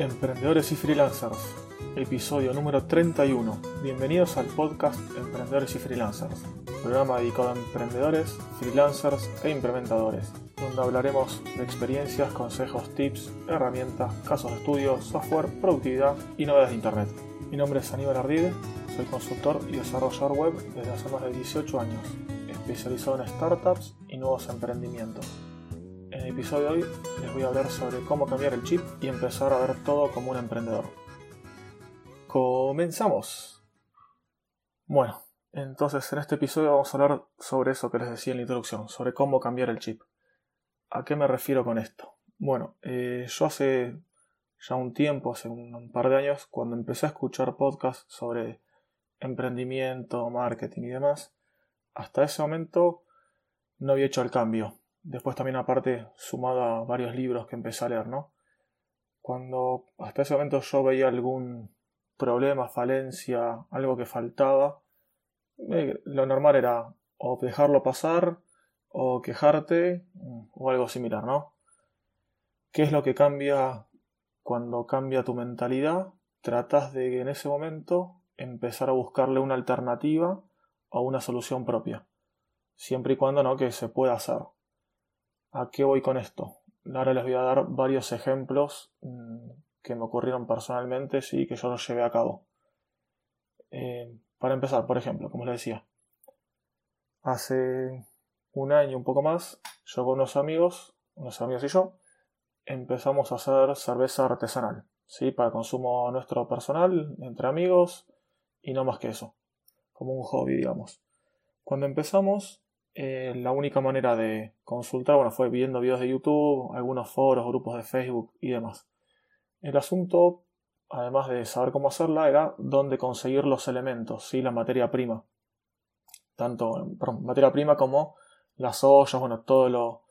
Emprendedores y Freelancers, episodio número 31. Bienvenidos al podcast Emprendedores y Freelancers, programa dedicado a emprendedores, freelancers e implementadores, donde hablaremos de experiencias, consejos, tips, herramientas, casos de estudio, software, productividad y novedades de Internet. Mi nombre es Aníbal Ardide, soy consultor y desarrollador web desde hace más de 18 años, especializado en startups y nuevos emprendimientos. En el episodio de hoy les voy a hablar sobre cómo cambiar el chip y empezar a ver todo como un emprendedor. Comenzamos. Bueno, entonces en este episodio vamos a hablar sobre eso que les decía en la introducción, sobre cómo cambiar el chip. ¿A qué me refiero con esto? Bueno, eh, yo hace ya un tiempo, hace un par de años, cuando empecé a escuchar podcasts sobre emprendimiento, marketing y demás, hasta ese momento no había hecho el cambio Después también aparte sumado a varios libros que empecé a leer, ¿no? Cuando hasta ese momento yo veía algún problema, falencia, algo que faltaba, eh, lo normal era o dejarlo pasar o quejarte o algo similar, ¿no? ¿Qué es lo que cambia cuando cambia tu mentalidad? Tratas de en ese momento empezar a buscarle una alternativa o una solución propia, siempre y cuando no que se pueda hacer. ¿A qué voy con esto? Ahora les voy a dar varios ejemplos mm, que me ocurrieron personalmente, sí, que yo los llevé a cabo. Eh, para empezar, por ejemplo, como les decía, hace un año, un poco más, yo con unos amigos, unos amigos y yo, empezamos a hacer cerveza artesanal, ¿sí? Para consumo nuestro personal, entre amigos, y no más que eso, como un hobby, digamos. Cuando empezamos, eh, la única manera de consultar bueno, fue viendo videos de YouTube, algunos foros, grupos de Facebook y demás. El asunto, además de saber cómo hacerla, era dónde conseguir los elementos, ¿sí? la materia prima. Tanto materia prima como las ollas, bueno, todo lo,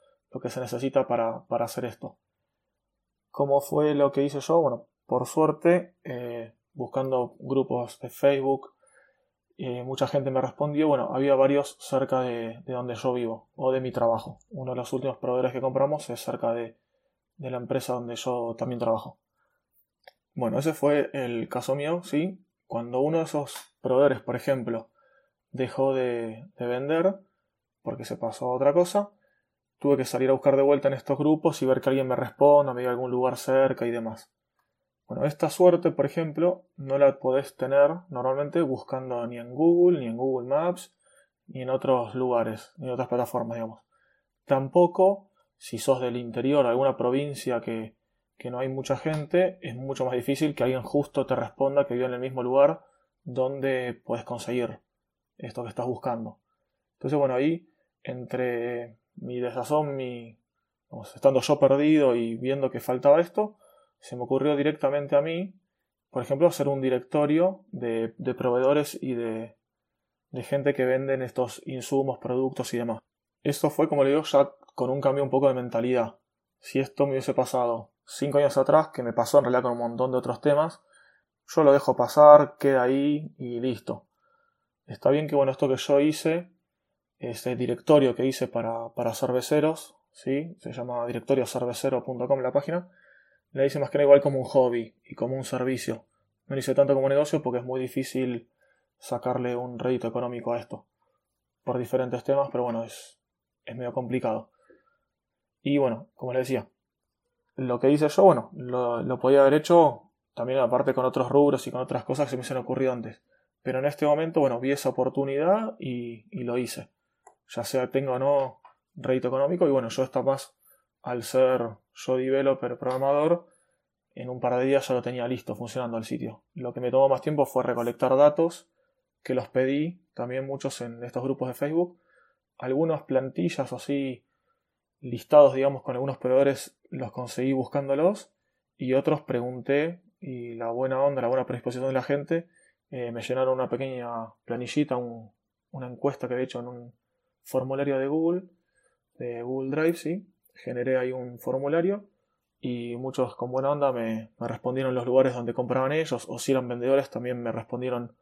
que se necesita para, hacer esto. ¿Cómo fue lo que hice yo? Bueno, por suerte, eh, buscando grupos de Facebook, mucha gente me respondió, bueno, había varios cerca de, donde yo vivo o de mi trabajo. Uno de los últimos proveedores que compramos es cerca de, la empresa donde yo también trabajo. Bueno, ese fue el caso mío, sí. Cuando uno de esos proveedores, por ejemplo, dejó de, de vender porque se pasó a otra cosa, tuve que salir a buscar de vuelta en estos grupos y ver que alguien me responda, me diga algún lugar cerca y demás. Bueno, esta suerte, por ejemplo, no la podés tener normalmente buscando ni en Google, ni en Google Maps, ni en otros lugares, ni en otras plataformas, digamos. Tampoco, si sos del interior, alguna provincia que, que no hay mucha gente, es mucho más difícil que alguien justo te responda que vive en el mismo lugar donde puedes conseguir esto que estás buscando. Entonces, bueno, ahí, entre mi desazón, mi, estando yo perdido y viendo que faltaba esto, se me ocurrió directamente a mí, por ejemplo, hacer un directorio de, proveedores y de, gente que venden estos insumos, productos y demás. Esto fue, como le digo, ya con un cambio un poco de mentalidad. Si esto me hubiese pasado cinco años atrás, que me pasó en realidad con un montón de otros temas, yo lo dejo pasar, queda ahí y listo. Está bien que, bueno, esto que yo hice, este directorio que hice para, para cerveceros, ¿sí? se llama directoriocervecero.com la página, la hice más que nada igual como un hobby y como un servicio. No lo hice tanto como negocio porque es muy difícil sacarle un rédito económico a esto. Por diferentes temas, pero bueno, es, es medio complicado. Y bueno, como les decía, lo que hice yo, bueno, lo, podía haber hecho también aparte con otros rubros y con otras cosas que se me han ocurrido antes. Pero en este momento, bueno, vi esa oportunidad y, y lo hice. Ya sea tengo o no rédito económico y bueno, yo está más al ser yo developer programador, en un par de días ya lo tenía listo funcionando el sitio. Lo que me tomó más tiempo fue recolectar datos, que los pedí también muchos en estos grupos de Facebook. Algunas plantillas o así listados, digamos, con algunos proveedores los conseguí buscándolos y otros pregunté y la buena onda, la buena predisposición de la gente eh, me llenaron una pequeña planillita, una encuesta que he hecho en un formulario de Google, de Google Drive, sí, generé ahí un formulario y muchos con buena onda me, respondieron los lugares donde compraban ellos o si eran vendedores también me respondieron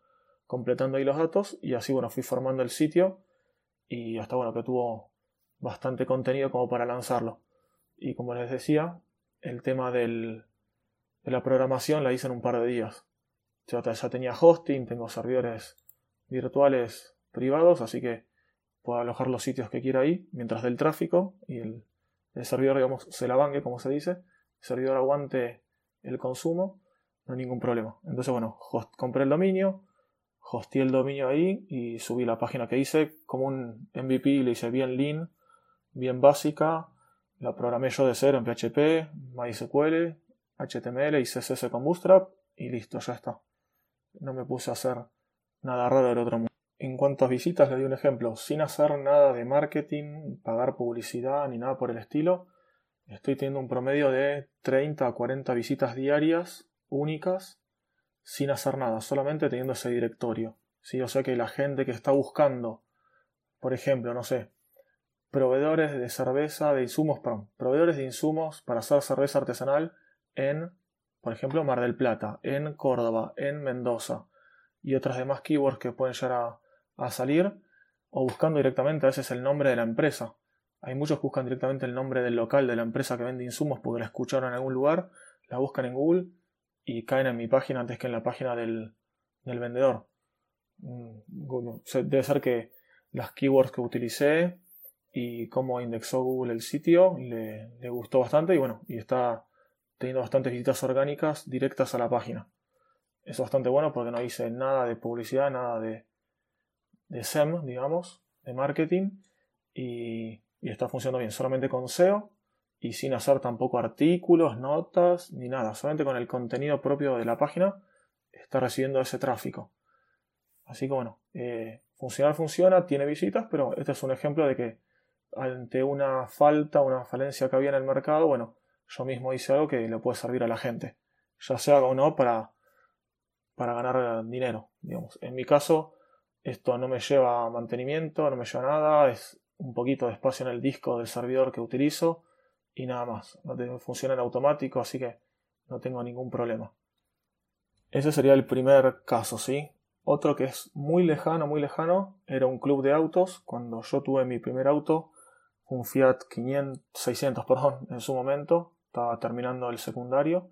completando ahí los datos y así bueno fui formando el sitio y hasta bueno que tuvo bastante contenido como para lanzarlo y como les decía el tema del, la programación la hice en un par de días. Ya, ya tenía hosting, tengo servidores virtuales privados, así que puedo alojar los sitios que quiera ahí, mientras del tráfico y el, servidor, digamos, se la banque, como se dice, el servidor aguante el consumo, no hay ningún problema. Entonces, bueno, compré el dominio, hosteé el dominio ahí y subí la página que hice como un MVP, le hice bien lean, bien básica, la programé yo de cero en PHP, MySQL, HTML y CSS con Bootstrap y listo, ya está. No me puse a hacer nada raro del otro mundo. En cuanto a visitas, le doy un ejemplo. Sin hacer nada de marketing, pagar publicidad ni nada por el estilo, estoy teniendo un promedio de 30 a 40 visitas diarias únicas sin hacer nada, solamente teniendo ese directorio. ¿sí? O sea que la gente que está buscando, por ejemplo, no sé, proveedores de cerveza, de insumos, perdón, proveedores de insumos para hacer cerveza artesanal en, por ejemplo, Mar del Plata, en Córdoba, en Mendoza y otras demás keywords que pueden llegar a, salir o buscando directamente a veces el nombre de la empresa. Hay muchos que buscan directamente el nombre del local de la empresa que vende insumos porque la escucharon en algún lugar, la buscan en Google y caen en mi página antes que en la página del, del vendedor. Mm, debe ser que las keywords que utilicé y cómo indexó Google el sitio le, le gustó bastante y bueno, y está teniendo bastantes visitas orgánicas directas a la página. Es bastante bueno porque no hice nada de publicidad, nada de, de SEM, digamos, de marketing y, y está funcionando bien, solamente con SEO y sin hacer tampoco artículos, notas, ni nada, solamente con el contenido propio de la página está recibiendo ese tráfico. Así que bueno, eh, funcionar funciona, tiene visitas, pero este es un ejemplo de que ante una falta, una falencia que había en el mercado, bueno, yo mismo hice algo que le puede servir a la gente, ya sea o no para, para ganar dinero. Digamos. En mi caso, esto no me lleva mantenimiento, no me lleva nada, es un poquito de espacio en el disco del servidor que utilizo y nada más. Funciona en automático, así que no tengo ningún problema. Ese sería el primer caso, ¿sí? Otro que es muy lejano, muy lejano, era un club de autos. Cuando yo tuve mi primer auto, un Fiat 500, 600, perdón, en su momento, estaba terminando el secundario.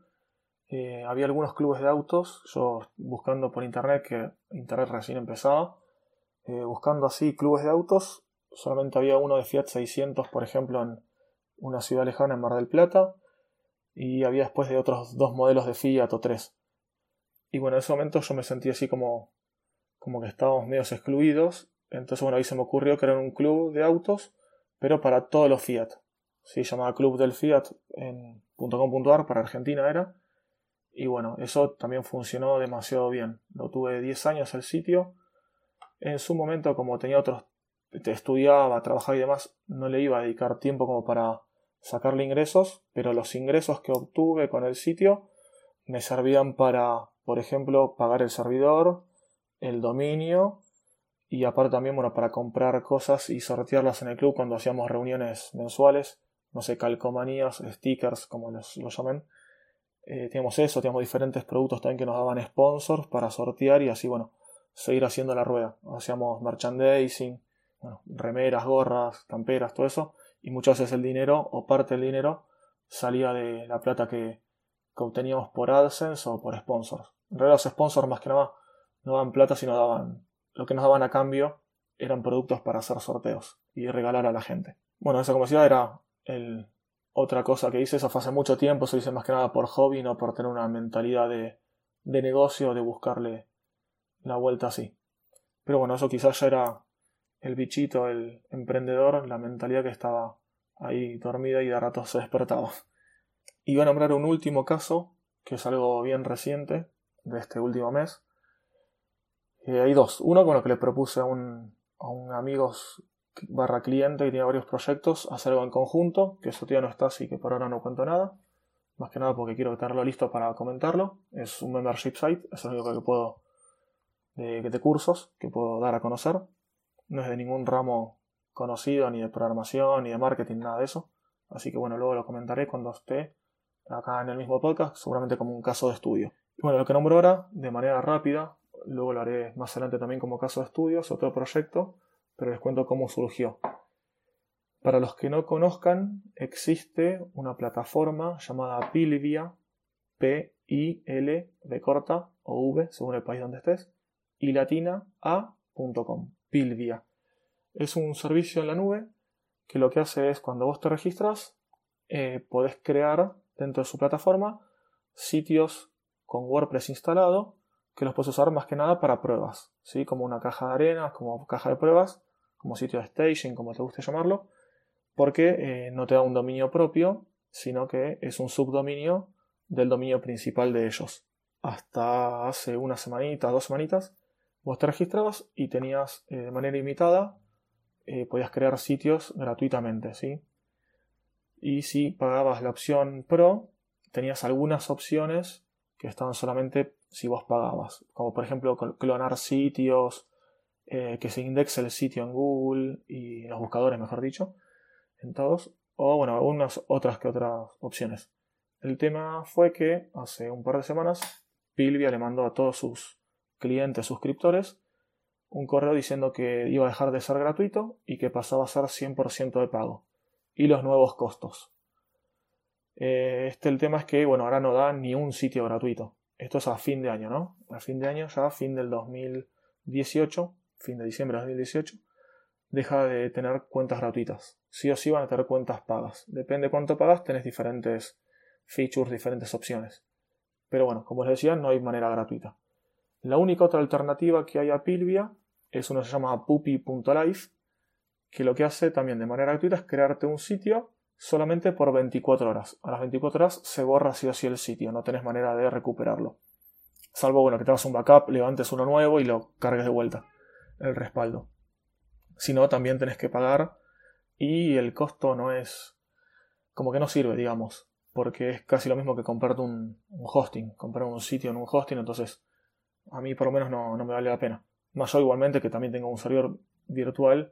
Eh, había algunos clubes de autos, yo buscando por internet, que internet recién empezaba, eh, buscando así clubes de autos, solamente había uno de Fiat 600, por ejemplo, en una ciudad lejana en Mar del Plata, y había después de otros dos modelos de Fiat o tres. Y bueno, en ese momento yo me sentí así como, como que estábamos medios excluidos, entonces bueno, ahí se me ocurrió crear un club de autos, pero para todos los Fiat. Se llamaba Club del Fiat en .com.ar, para Argentina era. Y bueno, eso también funcionó demasiado bien. Lo tuve 10 años el sitio. En su momento, como tenía otros, estudiaba, trabajaba y demás, no le iba a dedicar tiempo como para sacarle ingresos, pero los ingresos que obtuve con el sitio me servían para, por ejemplo, pagar el servidor, el dominio y aparte también, bueno, para comprar cosas y sortearlas en el club cuando hacíamos reuniones mensuales no sé, calcomanías, stickers, como los, lo llamen. Eh, teníamos eso, teníamos diferentes productos también que nos daban sponsors para sortear y así, bueno, seguir haciendo la rueda. Hacíamos merchandising, bueno, remeras, gorras, camperas, todo eso. Y muchas veces el dinero o parte del dinero salía de la plata que, que obteníamos por AdSense o por sponsors. En realidad los sponsors más que nada no daban plata, sino daban lo que nos daban a cambio eran productos para hacer sorteos y regalar a la gente. Bueno, esa comunidad era el, otra cosa que hice, eso fue hace mucho tiempo, se hice más que nada por hobby, no por tener una mentalidad de, de negocio, de buscarle la vuelta así. Pero bueno, eso quizás ya era el bichito, el emprendedor, la mentalidad que estaba ahí dormida y de rato se despertaba. Voy a nombrar un último caso, que es algo bien reciente, de este último mes. Eh, hay dos. Uno con lo que le propuse a un, a un amigo barra cliente que tiene varios proyectos, hacer algo en conjunto, que eso todavía no está, así que por ahora no cuento nada. Más que nada porque quiero tenerlo listo para comentarlo. Es un membership site, es lo único que puedo de, de cursos que puedo dar a conocer. No es de ningún ramo conocido, ni de programación, ni de marketing, nada de eso. Así que bueno, luego lo comentaré cuando esté acá en el mismo podcast, seguramente como un caso de estudio. Bueno, lo que nombro ahora, de manera rápida, luego lo haré más adelante también como caso de estudio, es otro proyecto pero les cuento cómo surgió. Para los que no conozcan, existe una plataforma llamada Pilvia, P-I-L-V-I-A, I L B corta o V según el país donde estés y latina a.com. Pilvia. Es un servicio en la nube que lo que hace es cuando vos te registras eh, podés crear dentro de su plataforma sitios con WordPress instalado que los puedes usar más que nada para pruebas, ¿sí? como una caja de arena, como caja de pruebas, como sitio de staging, como te guste llamarlo, porque eh, no te da un dominio propio, sino que es un subdominio del dominio principal de ellos. Hasta hace una semanita, dos semanitas, vos te registrabas y tenías eh, de manera imitada, eh, podías crear sitios gratuitamente, ¿sí? Y si pagabas la opción Pro, tenías algunas opciones que estaban solamente si vos pagabas, como por ejemplo clonar sitios, eh, que se indexe el sitio en Google y los buscadores, mejor dicho, en todos, o bueno, algunas otras que otras opciones. El tema fue que hace un par de semanas Pilvia le mandó a todos sus clientes suscriptores un correo diciendo que iba a dejar de ser gratuito y que pasaba a ser 100% de pago y los nuevos costos. Eh, este el tema es que, bueno, ahora no da ni un sitio gratuito. Esto es a fin de año, ¿no? A fin de año, ya a fin del 2018, fin de diciembre de 2018, deja de tener cuentas gratuitas. Sí o sí van a tener cuentas pagas. Depende cuánto pagas, tenés diferentes features, diferentes opciones. Pero bueno, como les decía, no hay manera gratuita. La única otra alternativa que hay a Pilvia es uno que se llama puppy.life, que lo que hace también de manera gratuita es crearte un sitio solamente por 24 horas. A las 24 horas se borra sí o sí el sitio, no tenés manera de recuperarlo. Salvo bueno, que te hagas un backup, levantes uno nuevo y lo cargues de vuelta, el respaldo. Si no, también tenés que pagar y el costo no es como que no sirve, digamos, porque es casi lo mismo que comprarte un, hosting, comprar un sitio en un hosting, entonces a mí por lo menos no, no me vale la pena. Más yo igualmente que también tengo un servidor virtual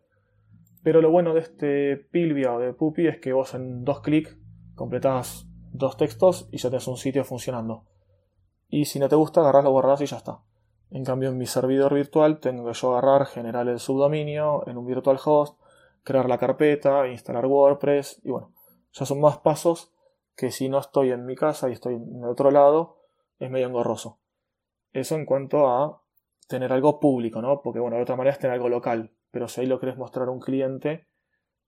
pero lo bueno de este Pilvia o de Puppy es que vos en dos clics completás dos textos y ya tenés un sitio funcionando. Y si no te gusta, agarrás, lo borrás y ya está. En cambio, en mi servidor virtual tengo que yo agarrar, generar el subdominio en un virtual host, crear la carpeta, instalar WordPress y bueno, ya son más pasos que si no estoy en mi casa y estoy en otro lado, es medio engorroso. Eso en cuanto a tener algo público, ¿no? Porque bueno, de otra manera es tener algo local pero si ahí lo querés mostrar a un cliente,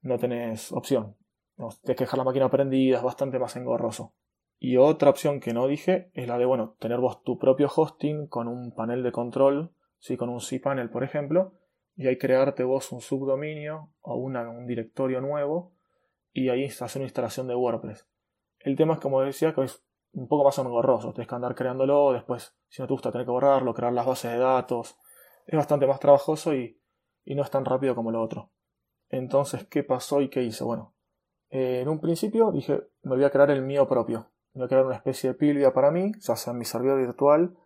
no tenés opción. No, tienes que dejar la máquina prendida, es bastante más engorroso. Y otra opción que no dije es la de, bueno, tener vos tu propio hosting con un panel de control, ¿sí? con un cPanel, por ejemplo, y ahí crearte vos un subdominio o un directorio nuevo y ahí hacer una instalación de WordPress. El tema es, como decía, que es un poco más engorroso. Tienes que andar creándolo, después, si no te gusta, tener que borrarlo, crear las bases de datos. Es bastante más trabajoso y y no es tan rápido como lo otro. Entonces, ¿qué pasó y qué hice? Bueno, eh, en un principio dije, me voy a crear el mío propio. Me voy a crear una especie de pilvia para mí, ya sea en mi servidor virtual.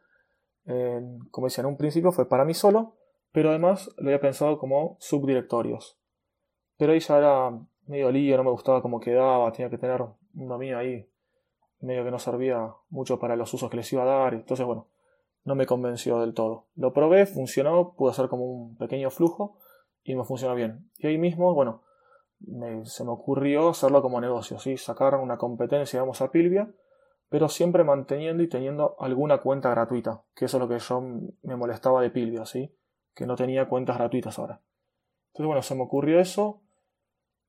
como decía, en un principio fue para mí solo, pero además lo había pensado como subdirectorios. Pero ahí ya era medio lío, no me gustaba cómo quedaba, tenía que tener un dominio ahí medio que no servía mucho para los usos que les iba a dar. Entonces, bueno, no me convenció del todo. Lo probé, funcionó, pude hacer como un pequeño flujo y me funcionó bien. Y ahí mismo, bueno, se me ocurrió hacerlo como negocio, ¿sí? sacar una competencia, digamos, a Pilvia, pero siempre manteniendo y teniendo alguna cuenta gratuita, que eso es lo que yo me molestaba de Pilvia, ¿sí? que no tenía cuentas gratuitas ahora. Entonces, bueno, se me ocurrió eso,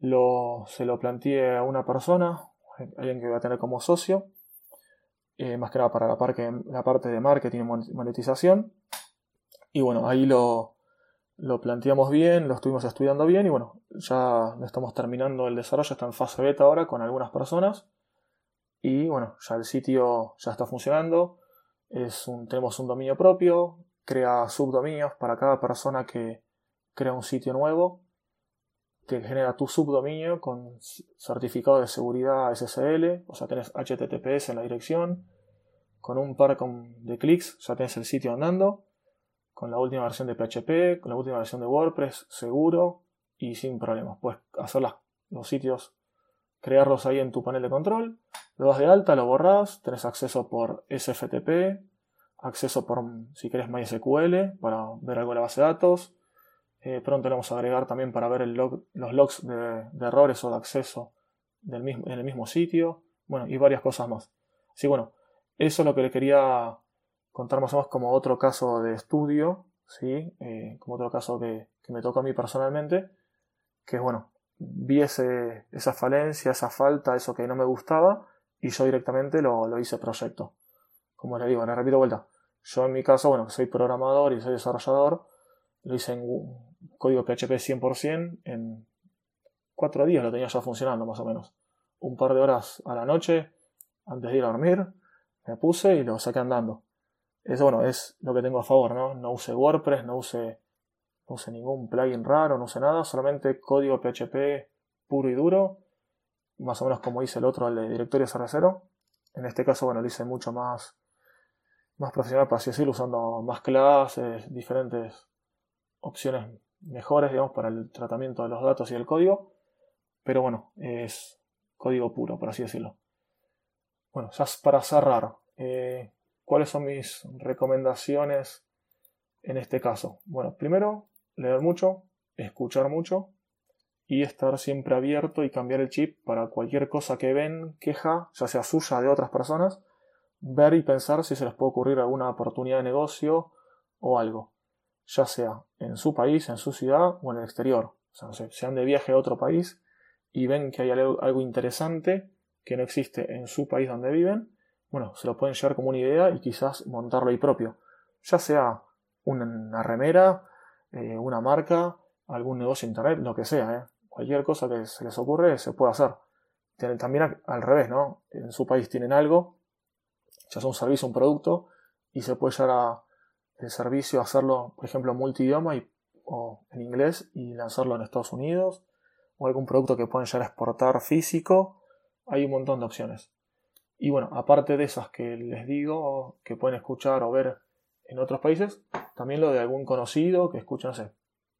lo, se lo planteé a una persona, alguien que voy a tener como socio, eh, más que nada para la, la parte de marketing y monetización. Y bueno, ahí lo, lo planteamos bien, lo estuvimos estudiando bien y bueno, ya estamos terminando el desarrollo, está en fase beta ahora con algunas personas. Y bueno, ya el sitio ya está funcionando, es un, tenemos un dominio propio, crea subdominios para cada persona que crea un sitio nuevo, te genera tu subdominio con certificado de seguridad SSL, o sea, tenés HTTPS en la dirección, con un par de clics ya tenés el sitio andando, con la última versión de PHP, con la última versión de WordPress, seguro y sin problemas. Puedes hacer los sitios, crearlos ahí en tu panel de control, lo das de alta, lo borras, tenés acceso por SFTP, acceso por, si querés, MySQL para ver algo de la base de datos. Eh, pronto le vamos a agregar también para ver los logs de, errores o de acceso del mismo, en el mismo sitio. Bueno, y varias cosas más. Así bueno, eso es lo que le quería contar más o menos como otro caso de estudio, ¿sí? Eh, como otro caso que, me toca a mí personalmente, que bueno, vi esa falencia, esa falta, eso que no me gustaba, y yo directamente lo, lo hice proyecto. Como le digo, le repito vuelta. Yo en mi caso, bueno, soy programador y soy desarrollador, lo hice en código PHP 100%, en cuatro días lo tenía ya funcionando más o menos. Un par de horas a la noche, antes de ir a dormir, me puse y lo saqué andando. Eso, bueno, es lo que tengo a favor, ¿no? No use WordPress, no use, no use ningún plugin raro, no use nada, solamente código PHP puro y duro, más o menos como hice el otro, el de directorio cervecero. En este caso, bueno, lo hice mucho más, más profesional, para así decirlo, usando más clases, diferentes opciones mejores, digamos, para el tratamiento de los datos y el código. Pero bueno, es código puro, por así decirlo. Bueno, ya para cerrar, eh, ¿cuáles son mis recomendaciones en este caso? Bueno, primero, leer mucho, escuchar mucho y estar siempre abierto y cambiar el chip para cualquier cosa que ven, queja, ya sea suya de otras personas, ver y pensar si se les puede ocurrir alguna oportunidad de negocio o algo, ya sea en su país, en su ciudad o en el exterior. O de viaje a otro país y ven que hay algo interesante que no existe en su país donde viven, bueno, se lo pueden llevar como una idea y quizás montarlo ahí propio. Ya sea una remera, eh, una marca, algún negocio internet, lo que sea, ¿eh? cualquier cosa que se les ocurre se puede hacer. También al revés, ¿no? En su país tienen algo, ya sea un servicio, un producto, y se puede llevar el servicio, hacerlo, por ejemplo, multidioma y, o en inglés y lanzarlo en Estados Unidos, o algún producto que pueden llegar a exportar físico, hay un montón de opciones. Y bueno, aparte de esas que les digo, que pueden escuchar o ver en otros países, también lo de algún conocido que escucha, no sé,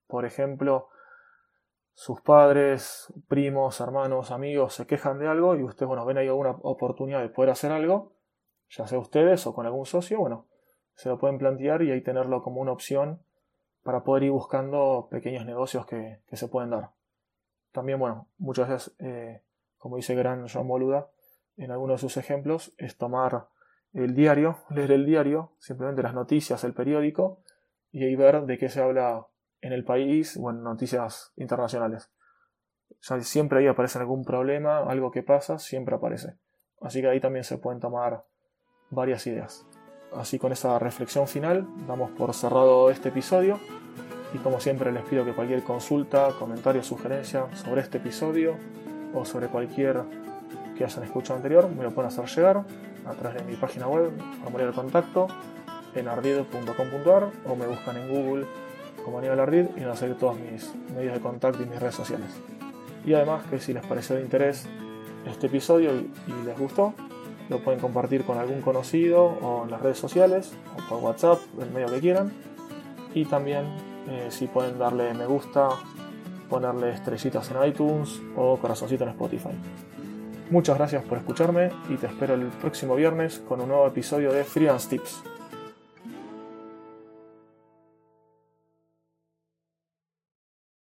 por ejemplo, sus padres, primos, hermanos, amigos se quejan de algo y ustedes, bueno, ven ahí alguna oportunidad de poder hacer algo, ya sea ustedes o con algún socio, bueno, se lo pueden plantear y ahí tenerlo como una opción para poder ir buscando pequeños negocios que, se pueden dar. También, bueno, muchas veces, eh, como dice Gran John Boluda, en algunos de sus ejemplos, es tomar el diario, leer el diario, simplemente las noticias, el periódico, y ahí ver de qué se habla en el país o en noticias internacionales. siempre ahí aparece algún problema, algo que pasa, siempre aparece. Así que ahí también se pueden tomar varias ideas. Así con esa reflexión final, damos por cerrado este episodio y como siempre les pido que cualquier consulta, comentario, sugerencia sobre este episodio o sobre cualquier que hayan escuchado anterior me lo pueden hacer llegar a través de mi página web, formulario de contacto en ardid.com.ar o me buscan en Google como Aníbal Ardid y van a salir todos mis medios de contacto y mis redes sociales. Y además que si les pareció de interés este episodio y les gustó, lo pueden compartir con algún conocido o en las redes sociales o por WhatsApp, el medio que quieran. Y también eh, si pueden darle me gusta, ponerle estrellitas en iTunes o corazoncito en Spotify. Muchas gracias por escucharme y te espero el próximo viernes con un nuevo episodio de Freelance Tips.